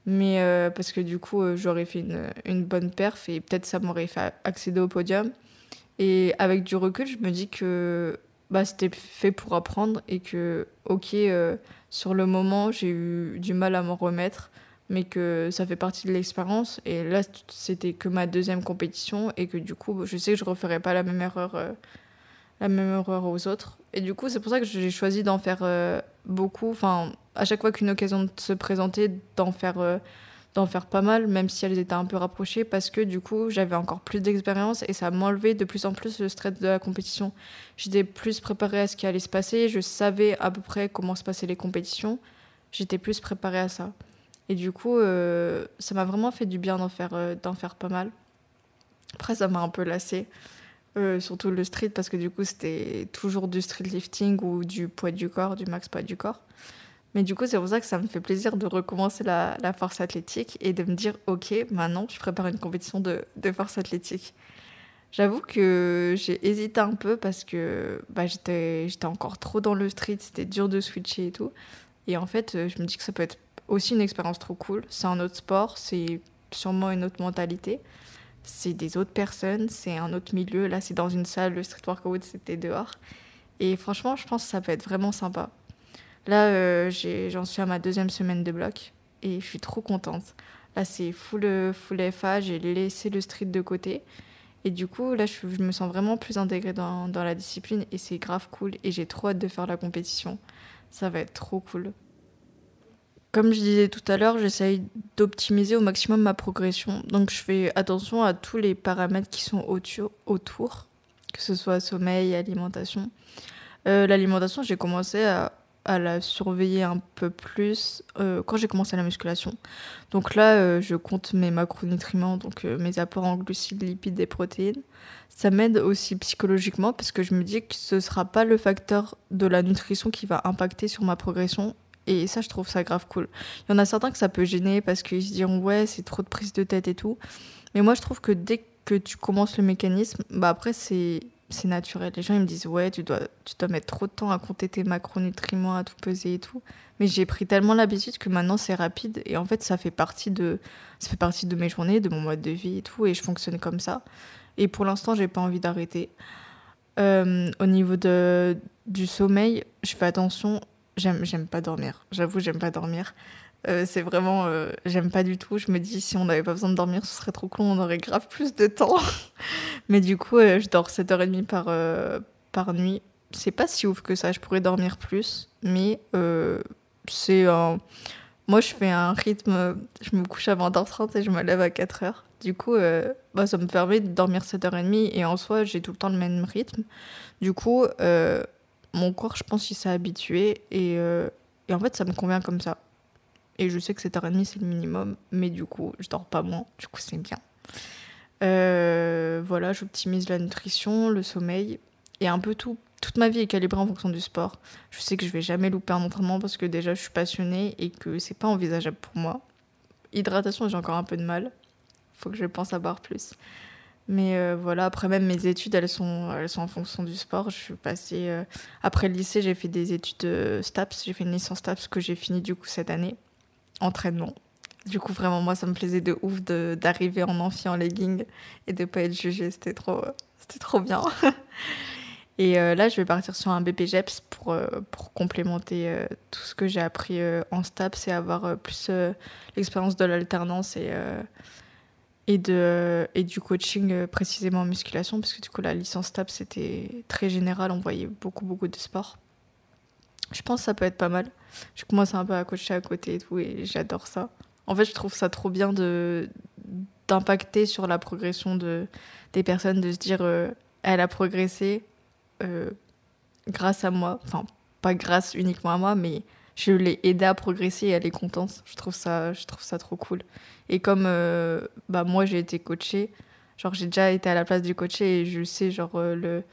Mais parce que du coup, j'aurais fait une, bonne perf et peut-être ça m'aurait fait accéder au podium. Et avec du recul, je me dis que bah, c'était fait pour apprendre et que, ok, sur le moment, j'ai eu du mal à m'en remettre mais que ça fait partie de l'expérience. Et là, c'était que ma deuxième compétition et que du coup, je sais que je referai pas la même erreur, euh, la même erreur aux autres. Et du coup, c'est pour ça que j'ai choisi d'en faire euh, beaucoup. Enfin, à chaque fois qu'une occasion se présentait, d'en faire, euh, d'en faire pas mal, même si elles étaient un peu rapprochées, parce que du coup, j'avais encore plus d'expérience et ça m'enlevait de plus en plus le stress de la compétition. J'étais plus préparée à ce qui allait se passer, je savais à peu près comment se passaient les compétitions. J'étais plus préparée à ça. Et du coup, euh, ça m'a vraiment fait du bien d'en faire, euh, d'en faire pas mal. Après, ça m'a un peu lassé, euh, surtout le street, parce que du coup, c'était toujours du street lifting ou du poids du corps, du max poids du corps. Mais du coup, c'est pour ça que ça me fait plaisir de recommencer la, force athlétique et de me dire, ok, maintenant, je prépare une compétition de, de force athlétique. J'avoue que j'ai hésité un peu parce que bah, j'étais encore trop dans le street, c'était dur de switcher et tout. Et en fait, je me dis que ça peut être aussi une expérience trop cool. C'est un autre sport, c'est sûrement une autre mentalité. C'est des autres personnes, c'est un autre milieu. Là, c'est dans une salle, le street workout, c'était dehors. Et franchement, je pense que ça peut être vraiment sympa. Là, euh, j'en suis à ma deuxième semaine de bloc et je suis trop contente. Là, c'est full, full FA, j'ai laissé le street de côté. Et du coup, là, je, me sens vraiment plus intégrée dans, dans la discipline et c'est grave cool. Et j'ai trop hâte de faire la compétition. Ça va être trop cool. Comme je disais tout à l'heure, j'essaye d'optimiser au maximum ma progression. Donc je fais attention à tous les paramètres qui sont autour, que ce soit sommeil, alimentation. Euh, l'alimentation, j'ai commencé à, la surveiller un peu plus euh, quand j'ai commencé la musculation. Donc là, euh, je compte mes macronutriments, donc mes apports en glucides, lipides et protéines. Ça m'aide aussi psychologiquement parce que je me dis que ce ne sera pas le facteur de la nutrition qui va impacter sur ma progression, et ça, je trouve ça grave cool. Il y en a certains que ça peut gêner parce qu'ils se diront ouais, c'est trop de prise de tête et tout. Mais moi, je trouve que dès que tu commences le mécanisme, bah après, c'est c'est naturel. Les gens, ils me disent, ouais, tu dois, tu dois mettre trop de temps à compter tes macronutriments, à tout peser et tout. Mais j'ai pris tellement l'habitude que maintenant, c'est rapide. Et en fait, ça fait, partie de, ça fait partie de mes journées, de mon mode de vie et tout. Et je fonctionne comme ça. Et pour l'instant, j'ai pas envie d'arrêter. Euh, au niveau de, du sommeil, je fais attention j'aime pas dormir. J'avoue, j'aime pas dormir. Euh, c'est vraiment, euh, j'aime pas du tout. Je me dis, si on n'avait pas besoin de dormir, ce serait trop con, on aurait grave plus de temps. [LAUGHS] Mais du coup, euh, je dors 7h30 par, par nuit. C'est pas si ouf que ça, je pourrais dormir plus. Mais c'est un. Moi, je fais un rythme, je me couche à 20h30 et je me lève à 4h. Du coup, bah, ça me permet de dormir 7h30 et en soi, j'ai tout le temps le même rythme. Du coup, mon corps, je pense qu'il s'est habitué et, en fait, ça me convient comme ça. Et je sais que 7h30, c'est le minimum, mais du coup, je dors pas moins, du coup, c'est bien. Euh, voilà, j'optimise la nutrition, le sommeil et un peu tout. Toute ma vie est calibrée en fonction du sport. Je sais que je vais jamais louper un entraînement parce que déjà, je suis passionnée et que c'est pas envisageable pour moi. Hydratation, j'ai encore un peu de mal. Faut que je pense à boire plus. Mais euh, voilà, après même mes études, elles sont, elles sont en fonction du sport. Je suis passée, euh, après le lycée, j'ai fait des études STAPS. J'ai fait une licence STAPS que j'ai fini du coup cette année. Entraînement. Du coup, vraiment, moi, ça me plaisait de ouf d'arriver en amphi en legging et de pas être jugée. C'était trop, c'était trop bien. [LAUGHS] et là, je vais partir sur un BPGEPS pour, pour complémenter tout ce que j'ai appris en STAPS et avoir plus l'expérience de l'alternance et et, de, et du coaching euh, précisément en musculation, parce que du coup la licence TAP c'était très général, on voyait beaucoup beaucoup de sports. Je pense que ça peut être pas mal. Je commence un peu à coacher à côté et tout, et j'adore ça. En fait, je trouve ça trop bien de d'impacter sur la progression de, des personnes, de se dire euh, elle a progressé euh, grâce à moi. Enfin, pas grâce uniquement à moi, mais je l'ai aidée à progresser et elle est contente. Je trouve ça, je trouve ça trop cool. Et comme euh, bah, moi, j'ai été coachée, genre j'ai déjà été à la place du coaché et je sais genre le,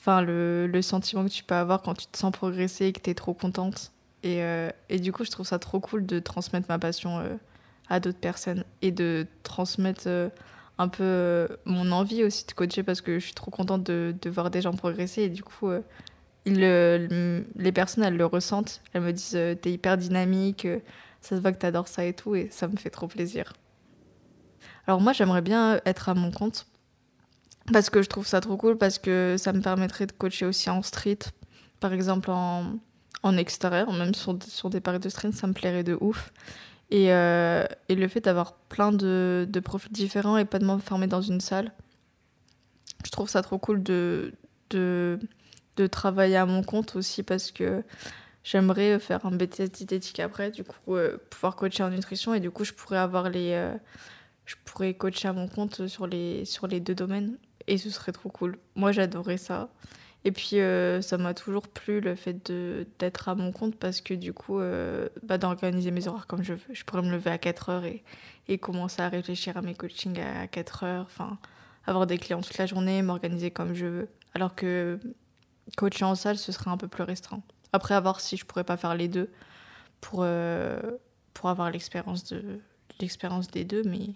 enfin, le, le, sentiment que tu peux avoir quand tu te sens progresser et que tu es trop contente. Et, euh, et, du coup, je trouve ça trop cool de transmettre ma passion à d'autres personnes et de transmettre un peu mon envie aussi de coacher parce que je suis trop contente de, voir des gens progresser et du coup les personnes, elles le ressentent. Elles me disent, euh, t'es hyper dynamique, euh, ça se voit que tu adores ça et tout, et ça me fait trop plaisir. Alors moi, j'aimerais bien être à mon compte, parce que je trouve ça trop cool, parce que ça me permettrait de coacher aussi en street, par exemple en, en extérieur, même sur, sur des paris de street, ça me plairait de ouf. Et, euh, et le fait d'avoir plein de, de, profils différents et pas de m'enfermer dans une salle, je trouve ça trop cool de, de, de travailler à mon compte aussi parce que j'aimerais faire un BTS diététique après, du coup, euh, pouvoir coacher en nutrition et du coup, je pourrais avoir les. Euh, je pourrais coacher à mon compte sur les, sur les deux domaines et ce serait trop cool. Moi, j'adorais ça. Et puis, euh, ça m'a toujours plu le fait d'être à mon compte parce que du coup, euh, bah, d'organiser mes horaires comme je veux. Je pourrais me lever à 4 heures et, et commencer à réfléchir à mes coachings à 4 heures. Enfin, avoir des clients toute la journée, m'organiser comme je veux. Alors que coacher en salle, ce serait un peu plus restreint. Après, à voir si je pourrais pas faire les deux pour, euh, pour avoir l'expérience de des deux. Mais,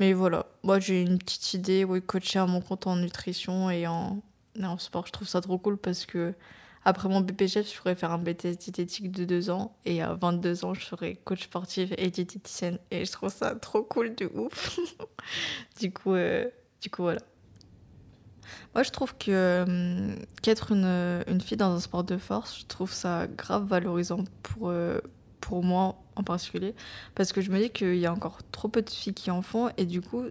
mais voilà, moi j'ai une petite idée, oui, coacher à mon compte en nutrition et en en sport. Je trouve ça trop cool parce que après mon BPGF, je pourrais faire un BTS diététique de 2 ans et à 22 ans, je serai coach sportif et diététicienne et je trouve ça trop cool de ouf. [LAUGHS] du coup, euh, du coup voilà. Moi, je trouve que euh, qu'être une, une, fille dans un sport de force, je trouve ça grave valorisant pour, euh, pour moi en particulier. Parce que je me dis qu'il y a encore trop peu de filles qui en font et du coup,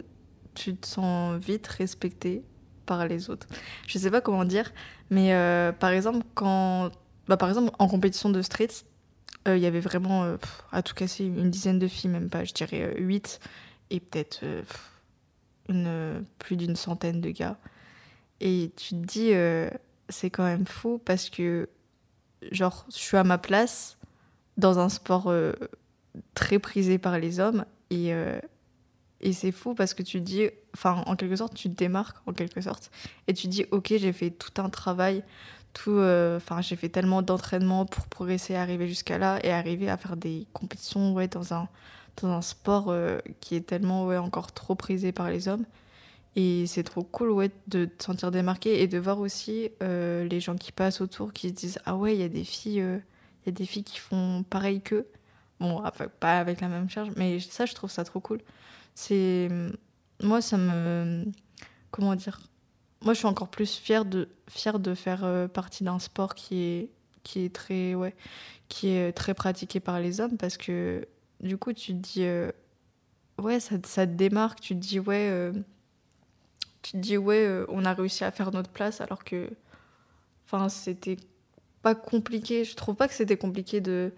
tu te sens vite respectée par les autres. Je sais pas comment dire, mais euh, par exemple, quand. Bah, par exemple, en compétition de street, euh, il y avait vraiment, euh, à tout casser, une dizaine de filles, même pas, je dirais 8, et peut-être une, plus d'une centaine de gars. Et tu te dis, c'est quand même fou parce que, genre, je suis à ma place dans un sport très prisé par les hommes et et c'est fou parce que tu dis, enfin, en quelque sorte, tu te démarques, en quelque sorte. Et tu dis, ok, j'ai fait tout un travail, tout, euh, enfin, j'ai fait tellement d'entraînement pour progresser, arriver jusqu'à là et arriver à faire des compétitions ouais, dans, un, dans un sport euh, qui est tellement ouais, encore trop prisé par les hommes. Et c'est trop cool ouais, de te sentir démarqué et de voir aussi euh, les gens qui passent autour qui se disent, ah ouais, il y a des filles, il y a des filles qui font pareil qu'eux. Bon, pas avec la même charge, mais ça, je trouve ça trop cool c'est moi ça me comment dire moi je suis encore plus fière de fière de faire euh, partie d'un sport qui est qui est très ouais qui est très pratiqué par les hommes parce que du coup tu te dis euh, ouais ça, ça, te démarque tu te dis ouais euh, tu te dis ouais on a réussi à faire notre place alors que enfin c'était pas compliqué je trouve pas que c'était compliqué de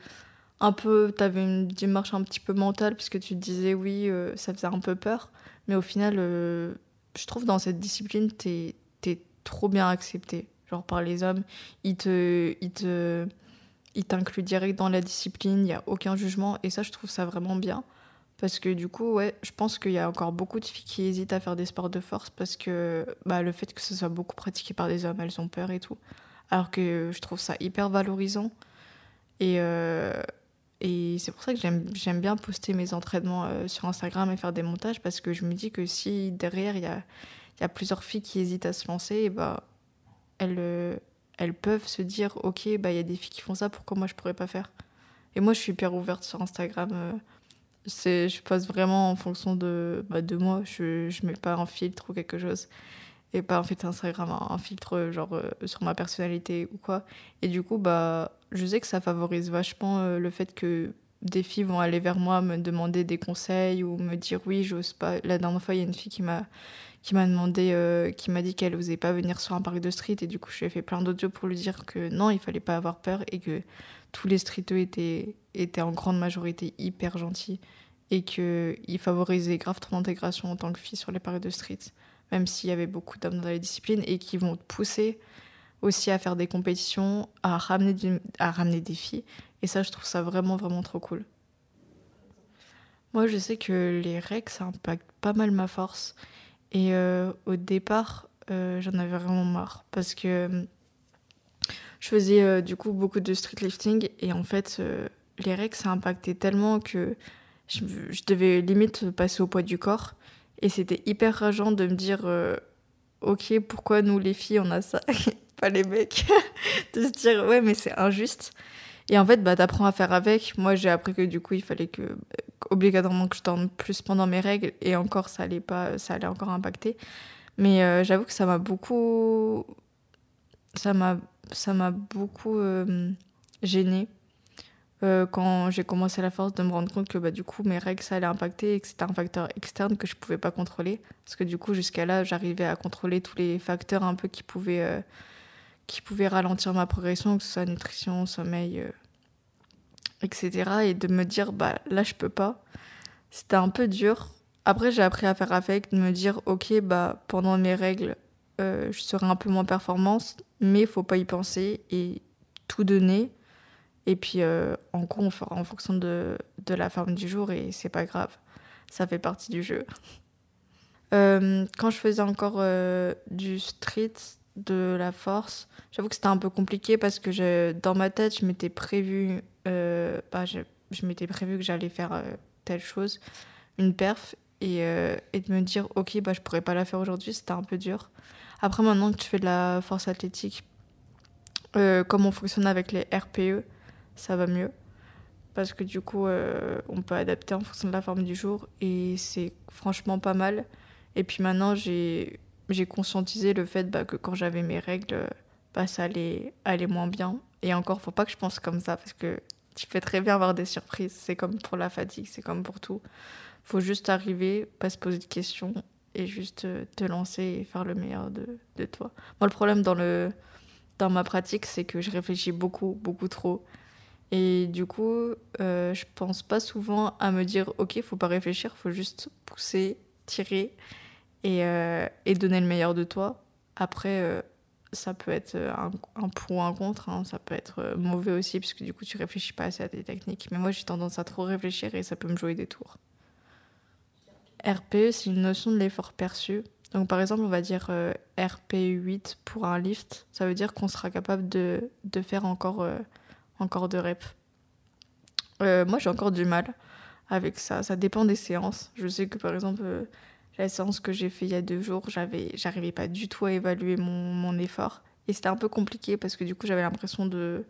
un peu, tu avais une démarche un petit peu mentale, puisque tu te disais oui, ça faisait un peu peur. Mais au final, euh, je trouve dans cette discipline, tu es, trop bien accepté. Genre par les hommes, ils te, ils te, ils t'incluent direct dans la discipline, il n'y a aucun jugement. Et ça, je trouve ça vraiment bien. Parce que du coup, ouais, je pense qu'il y a encore beaucoup de filles qui hésitent à faire des sports de force parce que bah, le fait que ce soit beaucoup pratiqué par des hommes, elles ont peur et tout. Alors que je trouve ça hyper valorisant. Et, euh, et c'est pour ça que j'aime bien poster mes entraînements euh, sur Instagram et faire des montages parce que je me dis que si derrière il y a, plusieurs filles qui hésitent à se lancer, et bah, elles, euh, elles peuvent se dire Ok, bah, il y a des filles qui font ça, pourquoi moi je pourrais pas faire? Et moi je suis hyper ouverte sur Instagram. Euh, je poste vraiment en fonction de, bah, de moi, je, je mets pas un filtre ou quelque chose et pas en fait Instagram un, filtre genre sur ma personnalité ou quoi. Et du coup bah je sais que ça favorise vachement euh, le fait que des filles vont aller vers moi me demander des conseils ou me dire oui j'ose pas. La dernière fois il y a une fille qui m'a qui m'a demandé euh, qui m'a dit qu'elle osait pas venir sur un parc de street et du coup je lui ai fait plein d'audios pour lui dire que non il fallait pas avoir peur et que tous les streeteux étaient étaient en grande majorité hyper gentils et que ils favorisaient grave ton intégration en tant que fille sur les parcs de street même s'il y avait beaucoup d'hommes dans la discipline et qui vont te pousser aussi à faire des compétitions, à ramener, à ramener des filles. Et ça, je trouve ça vraiment, vraiment trop cool. Moi, je sais que les règles, ça impacte pas mal ma force. Et euh, au départ, euh, j'en avais vraiment marre. Parce que euh, je faisais du coup beaucoup de street lifting. Et en fait, les règles, ça impactait tellement que je, je, devais limite passer au poids du corps. Et c'était hyper rageant de me dire Ok, pourquoi nous les filles on a ça [LAUGHS] pas les mecs, [LAUGHS] de se dire ouais mais c'est injuste. Et en fait, bah, t'apprends à faire avec. Moi, j'ai appris que du coup, il fallait que, obligatoirement, que je dorme plus pendant mes règles. Et encore, ça allait, pas, ça allait encore impacter. Mais euh, j'avoue que ça m'a beaucoup. Ça m'a, ça m'a beaucoup euh, gênée euh, quand j'ai commencé à la force de me rendre compte que bah, du coup, mes règles, ça allait impacter et que c'était un facteur externe que je pouvais pas contrôler. Parce que du coup, jusqu'à là, j'arrivais à contrôler tous les facteurs un peu qui pouvaient qui pouvaient ralentir ma progression, que ce soit nutrition, sommeil, euh, etc. Et de me dire, bah là, je peux pas. C'était un peu dur. Après, j'ai appris à faire avec, de me dire, ok, bah pendant mes règles, euh, je serai un peu moins performante, mais il faut pas y penser et tout donner. Et puis, euh, en gros, on fera en fonction de, de la forme du jour et c'est pas grave. Ça fait partie du jeu. [LAUGHS] quand je faisais encore du street, de la force. J'avoue que c'était un peu compliqué parce que je, dans ma tête, je m'étais prévu, euh, bah, je, m'étais prévu que j'allais faire euh, telle chose, une perf, et, euh, et, de me dire, ok, bah, je pourrais pas la faire aujourd'hui, c'était un peu dur. Après, maintenant que tu fais de la force athlétique, comme on fonctionne avec les RPE, ça va mieux. Parce que du coup, on peut adapter en fonction de la forme du jour, et c'est franchement pas mal. Et puis maintenant, j'ai conscientisé le fait bah, que quand j'avais mes règles, bah, ça allait aller moins bien. Et encore, faut pas que je pense comme ça parce que tu peux très bien avoir des surprises. C'est comme pour la fatigue, c'est comme pour tout. Faut juste arriver, pas se poser de questions et juste euh, te lancer et faire le meilleur de, de toi. Moi, le problème dans, le, dans ma pratique, c'est que je réfléchis beaucoup, beaucoup trop. Et du coup, euh, je pense pas souvent à me dire, ok, faut pas réfléchir, faut juste pousser, tirer et, euh, et, donner le meilleur de toi. Après, euh, ça peut être un, un, pour ou un contre, hein. ça peut être euh, mauvais aussi, parce que du coup, tu réfléchis pas assez à tes techniques. Mais moi, j'ai tendance à trop réfléchir et ça peut me jouer des tours. RPE, c'est une notion de l'effort perçu. Donc, par exemple, on va dire RP8 pour un lift. Ça veut dire qu'on sera capable de, de faire encore, encore de reps. moi, j'ai encore du mal avec ça. Ça dépend des séances. Je sais que, par exemple, la séance que j'ai fait il y a deux jours, j'avais, j'arrivais pas du tout à évaluer mon, effort. Et c'était un peu compliqué parce que du coup, j'avais l'impression de.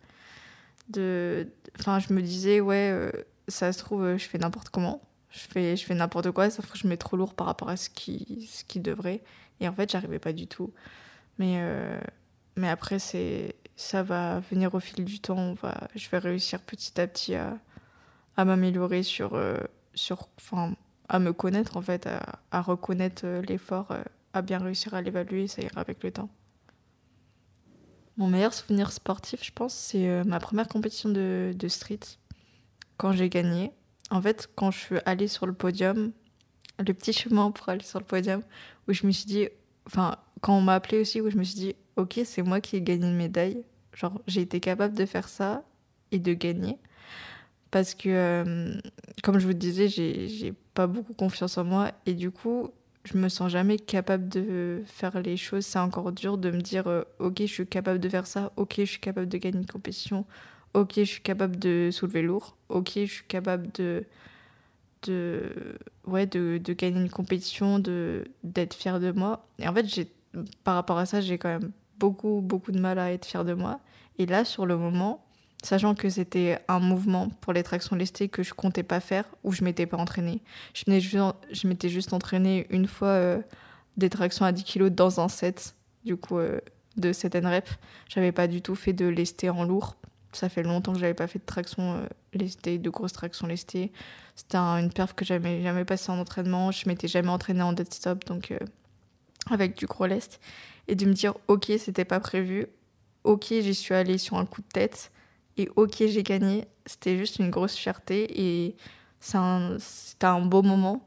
de enfin, je me disais, ouais, euh, ça se trouve, je fais n'importe comment. Je fais, je fais n'importe quoi, sauf que je mets trop lourd par rapport à ce qui, ce qui devrait. Et en fait, j'arrivais pas du tout. Mais, euh, mais après, c'est, ça va venir au fil du temps. Je vais réussir petit à petit à, à m'améliorer sur. Euh, sur enfin, à me connaître, en fait, à, reconnaître euh, l'effort, euh, à bien réussir à l'évaluer, ça ira avec le temps. Mon meilleur souvenir sportif, je pense, c'est ma première compétition de, de street, quand j'ai gagné. En fait, quand je suis allée sur le podium, le petit chemin pour aller sur le podium, où je me suis dit, enfin, quand on m'a appelé aussi, où je me suis dit, ok, c'est moi qui ai gagné une médaille. Genre, j'ai été capable de faire ça et de gagner. Parce que, comme je vous disais, j'ai pas beaucoup confiance en moi et du coup, je me sens jamais capable de faire les choses. C'est encore dur de me dire euh, ok, je suis capable de faire ça, ok, je suis capable de gagner une compétition, ok, je suis capable de soulever lourd, ok, je suis capable de de ouais de, de gagner une compétition, d'être fière de moi. Et en fait, par rapport à ça, j'ai quand même beaucoup beaucoup de mal à être fière de moi. Et là, sur le moment, sachant que c'était un mouvement pour les tractions lestées que je comptais pas faire ou je m'étais pas entraînée. Je m'étais juste entraînée une fois euh, des tractions à 10 kg dans un set, du coup, euh, de 7 rep. J'avais pas du tout fait de lesté en lourd. Ça fait longtemps que j'avais pas fait de traction euh, lestée, de grosses tractions lestées. C'était une perf que j'avais jamais passée en entraînement. Je m'étais jamais entraînée en dead stop, donc avec du gros lest. Et de me dire, ok, c'était pas prévu. Ok, j'y suis allée sur un coup de tête et ok, j'ai gagné. C'était juste une grosse fierté et c'était un, beau moment.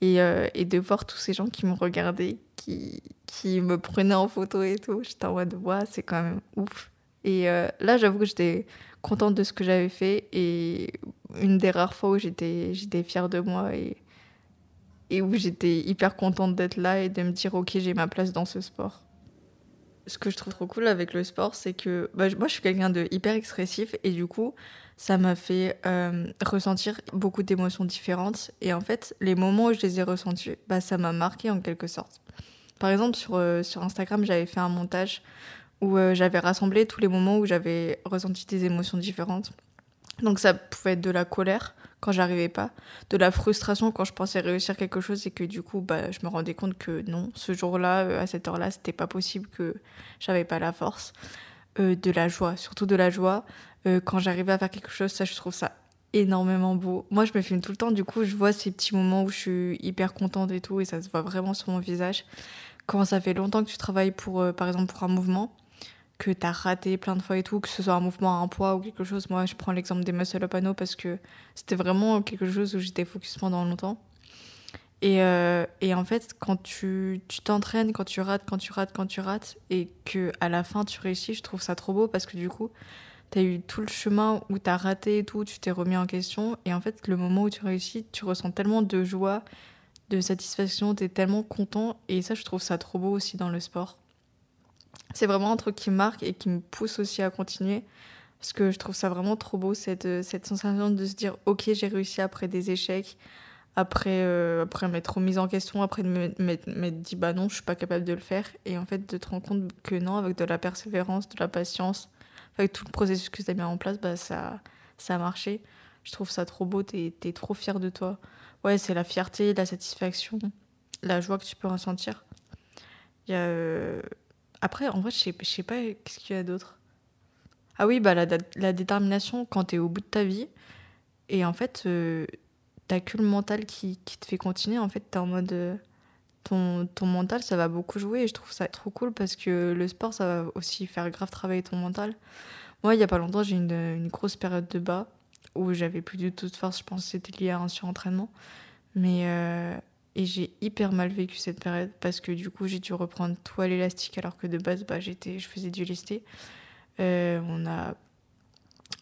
Et, euh, et, de voir tous ces gens qui me regardaient, qui, qui me prenaient en photo et tout, j'étais en mode, ouais, c'est quand même ouf. Et euh, là, j'avoue que j'étais contente de ce que j'avais fait et une des rares fois où j'étais fière de moi et, et où j'étais hyper contente d'être là et de me dire, ok, j'ai ma place dans ce sport ce que je trouve trop cool avec le sport, c'est que bah, moi, je suis quelqu'un de hyper expressif et du coup, ça m'a fait euh, ressentir beaucoup d'émotions différentes. Et en fait, les moments où je les ai ressentis, bah, ça m'a marqué en quelque sorte. Par exemple, sur, euh, Instagram, j'avais fait un montage où euh, j'avais rassemblé tous les moments où j'avais ressenti des émotions différentes. Donc ça pouvait être de la colère quand j'arrivais pas, de la frustration quand je pensais réussir quelque chose et que du coup bah, je me rendais compte que non, ce jour-là, euh, à cette heure-là, c'était pas possible, que j'avais pas la force. Euh, de la joie, surtout de la joie. Euh, quand j'arrivais à faire quelque chose, ça je trouve ça énormément beau. Moi je me filme tout le temps, du coup je vois ces petits moments où je suis hyper contente et tout, et ça se voit vraiment sur mon visage. Quand ça fait longtemps que tu travailles pour, par exemple, pour un mouvement, que tu as raté plein de fois et tout, que ce soit un mouvement à un poids ou quelque chose. Moi, je prends l'exemple des muscle up panneau parce que c'était vraiment quelque chose où j'étais focus pendant longtemps. Et, euh, et, en fait, quand tu t'entraînes, quand tu rates, quand tu rates, quand tu rates, et que à la fin tu réussis, je trouve ça trop beau parce que du coup, tu as eu tout le chemin où tu as raté et tout, tu t'es remis en question. Et en fait, le moment où tu réussis, tu ressens tellement de joie, de satisfaction, tu es tellement content. Et ça, je trouve ça trop beau aussi dans le sport c'est vraiment un truc qui marque et qui me pousse aussi à continuer. Parce que je trouve ça vraiment trop beau, cette, euh, cette sensation de se dire Ok, j'ai réussi après des échecs, après, euh, après m'être remise en question, après m'être dit Bah non, je suis pas capable de le faire. Et en fait, de te rendre compte que non, avec de la persévérance, de la patience, avec tout le processus que tu as mis en place, bah ça, ça a marché. Je trouve ça trop beau, tu es, trop fier de toi. Ouais, c'est la fierté, la satisfaction, la joie que tu peux ressentir. Il y a. Euh, après, en vrai, je sais, sais pas qu'est-ce qu'il y a d'autre. Ah oui, bah la, la détermination quand tu es au bout de ta vie. Et en fait, euh, t'as que le mental qui, qui, te fait continuer. En fait, t'es en mode. Euh, ton, ton, mental, ça va beaucoup jouer. Et je trouve ça trop cool parce que le sport, ça va aussi faire grave travailler ton mental. Moi, il y a pas longtemps, j'ai une, une grosse période de bas où j'avais plus du tout de force. Je pense que c'était lié à un surentraînement. Mais, euh, et j'ai hyper mal vécu cette période parce que du coup, j'ai dû reprendre tout à l'élastique alors que de base, bah, j'étais, je faisais du lesté. Euh, on a,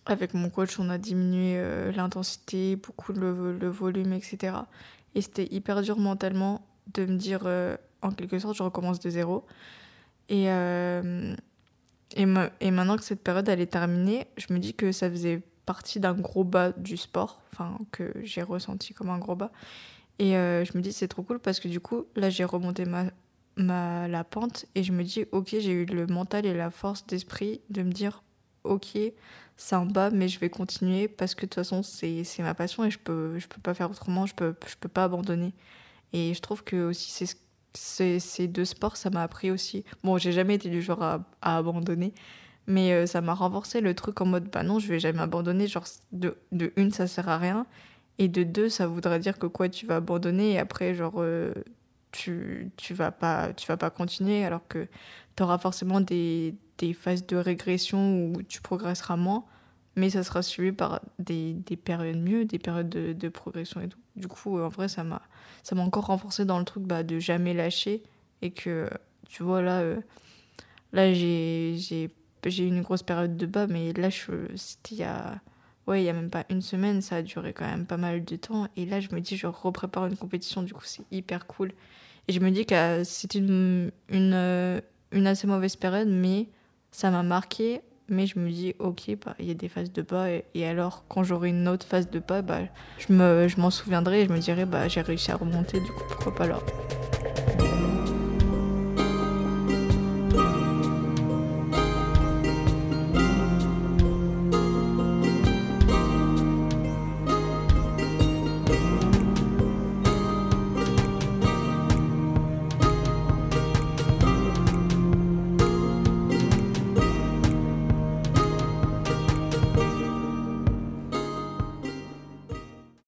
avec mon coach, on a diminué euh, l'intensité, beaucoup le, volume, etc. Et c'était hyper dur mentalement de me dire, euh, en quelque sorte, je recommence de zéro. Et, et, et maintenant que cette période elle est terminée, je me dis que ça faisait partie d'un gros bas du sport, enfin que j'ai ressenti comme un gros bas et euh, je me dis, c'est trop cool parce que du coup, là, j'ai remonté ma, la pente et je me dis, ok, j'ai eu le mental et la force d'esprit de me dire, ok, c'est un bas, mais je vais continuer parce que de toute façon, c'est ma passion et je peux, je peux pas faire autrement, je peux, je peux pas abandonner. Et je trouve que aussi, c'est ces deux sports, ça m'a appris aussi. Bon, j'ai jamais été du genre à, à abandonner, mais euh, ça m'a renforcé le truc en mode, bah non, je vais jamais abandonner. Genre, de, de une, ça sert à rien. Et de deux, ça voudrait dire que quoi, tu vas abandonner et après, genre, euh, tu, tu, vas pas, tu vas pas continuer alors que tu auras forcément des, des, phases de régression où tu progresseras moins, mais ça sera suivi par des, des périodes mieux, des périodes de, progression et tout. Du coup, en vrai, ça m'a encore renforcé dans le truc bah, de jamais lâcher et que, tu vois, là, euh, là j'ai eu une grosse période de bas, mais là, c'était il y a ouais, il y a même pas une semaine, ça a duré quand même pas mal de temps. Et là, je me dis, je reprépare une compétition, du coup, c'est hyper cool. Et je me dis que c'était euh, une, assez mauvaise période, mais ça m'a marqué. Mais je me dis, ok, bah, il y a des phases de bas. Et, alors, quand j'aurai une autre phase de bas, bah, je m'en je souviendrai et je me dirai, bah, j'ai réussi à remonter, du coup, pourquoi pas là